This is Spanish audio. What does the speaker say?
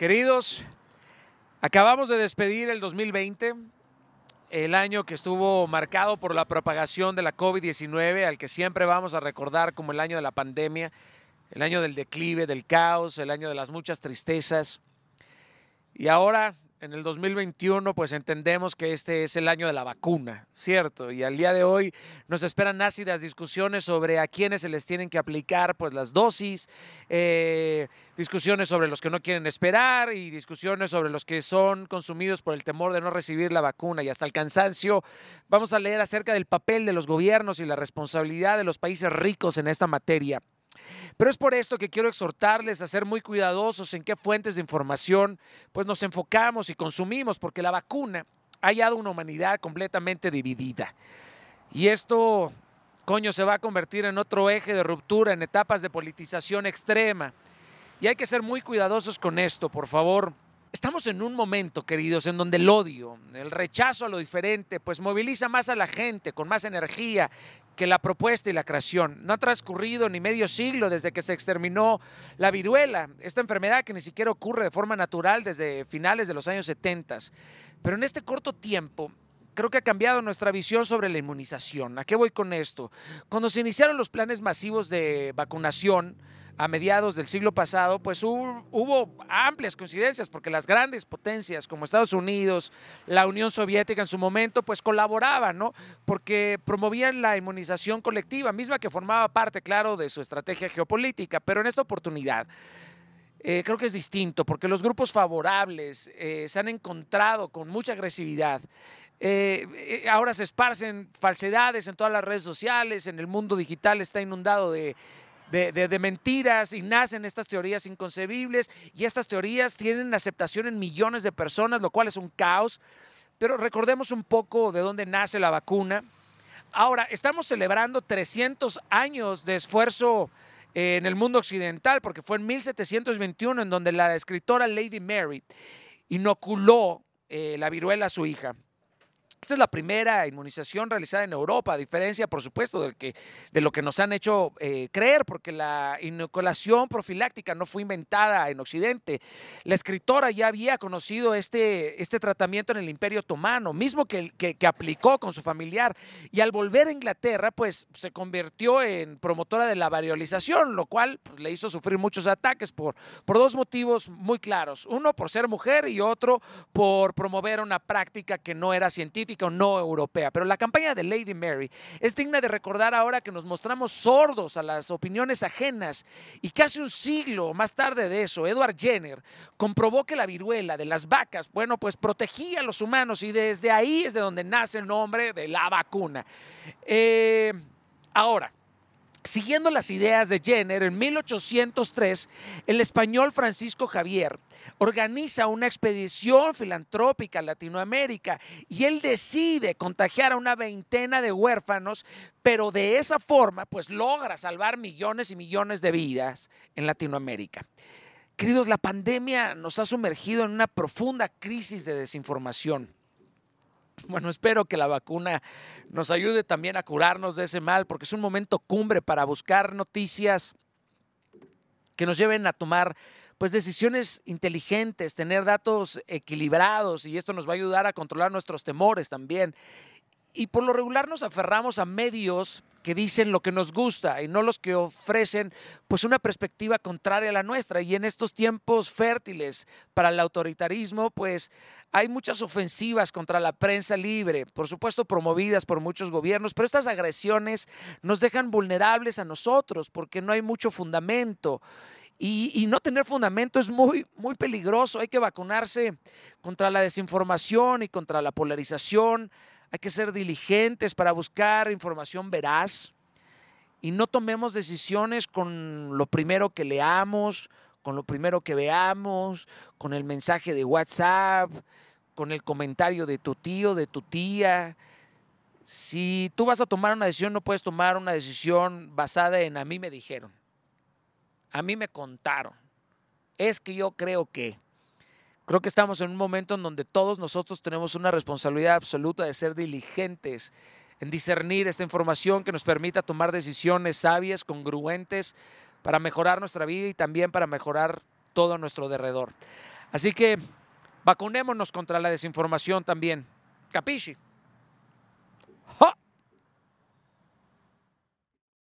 Queridos, acabamos de despedir el 2020, el año que estuvo marcado por la propagación de la COVID-19, al que siempre vamos a recordar como el año de la pandemia, el año del declive, del caos, el año de las muchas tristezas. Y ahora en el 2021 pues entendemos que este es el año de la vacuna, ¿cierto? Y al día de hoy nos esperan ácidas discusiones sobre a quiénes se les tienen que aplicar pues las dosis, eh, discusiones sobre los que no quieren esperar y discusiones sobre los que son consumidos por el temor de no recibir la vacuna y hasta el cansancio. Vamos a leer acerca del papel de los gobiernos y la responsabilidad de los países ricos en esta materia. Pero es por esto que quiero exhortarles a ser muy cuidadosos en qué fuentes de información pues nos enfocamos y consumimos, porque la vacuna ha hallado una humanidad completamente dividida. Y esto, coño, se va a convertir en otro eje de ruptura, en etapas de politización extrema. Y hay que ser muy cuidadosos con esto, por favor. Estamos en un momento, queridos, en donde el odio, el rechazo a lo diferente, pues moviliza más a la gente con más energía que la propuesta y la creación. No ha transcurrido ni medio siglo desde que se exterminó la viruela, esta enfermedad que ni siquiera ocurre de forma natural desde finales de los años 70. Pero en este corto tiempo, creo que ha cambiado nuestra visión sobre la inmunización. ¿A qué voy con esto? Cuando se iniciaron los planes masivos de vacunación, a mediados del siglo pasado, pues hubo, amplias coincidencias, porque las grandes potencias como Estados Unidos, la Unión Soviética en su momento, pues colaboraban, ¿no? Porque promovían la inmunización colectiva, misma que formaba parte, claro, de su estrategia geopolítica, pero en esta oportunidad. Eh, creo que es distinto, porque los grupos favorables eh, se han encontrado con mucha agresividad. Eh, ahora se esparcen falsedades en todas las redes sociales, en el mundo digital está inundado de, de, mentiras y nacen estas teorías inconcebibles y estas teorías tienen aceptación en millones de personas, lo cual es un caos. Pero recordemos un poco de dónde nace la vacuna. Ahora, estamos celebrando 300 años de esfuerzo eh, en el mundo occidental, porque fue en 1721 en donde la escritora Lady Mary inoculó eh, la viruela a su hija. Esta es la primera inmunización realizada en Europa, a diferencia, por supuesto, de, que, de lo que nos han hecho eh, creer, porque la inoculación profiláctica no fue inventada en Occidente. La escritora ya había conocido este, este tratamiento en el Imperio Otomano, mismo que, que, aplicó con su familiar. Y al volver a Inglaterra, pues se convirtió en promotora de la variolización, lo cual pues, le hizo sufrir muchos ataques por, por dos motivos muy claros. Uno, por ser mujer y otro, por promover una práctica que no era científica o no europea. Pero la campaña de Lady Mary es digna de recordar ahora que nos mostramos sordos a las opiniones ajenas y casi un siglo más tarde de eso, Edward Jenner comprobó que la viruela de las vacas, bueno, pues protegía a los humanos y desde ahí es de donde nace el nombre de la vacuna. Eh, ahora, Siguiendo las ideas de Jenner, en 1803, el español Francisco Javier organiza una expedición filantrópica a Latinoamérica y él decide contagiar a una veintena de huérfanos, pero de esa forma pues logra salvar millones y millones de vidas en Latinoamérica. Queridos, la pandemia nos ha sumergido en una profunda crisis de desinformación. Bueno, espero que la vacuna nos ayude también a curarnos de ese mal, porque es un momento cumbre para buscar noticias que nos lleven a tomar pues decisiones inteligentes, tener datos equilibrados y esto nos va a ayudar a controlar nuestros temores también. Y por lo regular nos aferramos a medios que dicen lo que nos gusta y no los que ofrecen pues una perspectiva contraria a la nuestra y en estos tiempos fértiles para el autoritarismo pues hay muchas ofensivas contra la prensa libre, por supuesto promovidas por muchos gobiernos, pero estas agresiones nos dejan vulnerables a nosotros porque no hay mucho fundamento. Y, no tener fundamento es muy, muy peligroso. Hay que vacunarse contra la desinformación y contra la polarización hay que ser diligentes para buscar información veraz y no tomemos decisiones con lo primero que leamos, con lo primero que veamos, con el mensaje de WhatsApp, con el comentario de tu tío, de tu tía. Si tú vas a tomar una decisión, no puedes tomar una decisión basada en a mí me dijeron, a mí me contaron, es que yo creo que. Creo que estamos en un momento en donde todos nosotros tenemos una responsabilidad absoluta de ser diligentes en discernir esta información que nos permita tomar decisiones sabias, congruentes, para mejorar nuestra vida y también para mejorar todo nuestro derredor. Así que vacunémonos contra la desinformación también. Capisci. ¡Ja!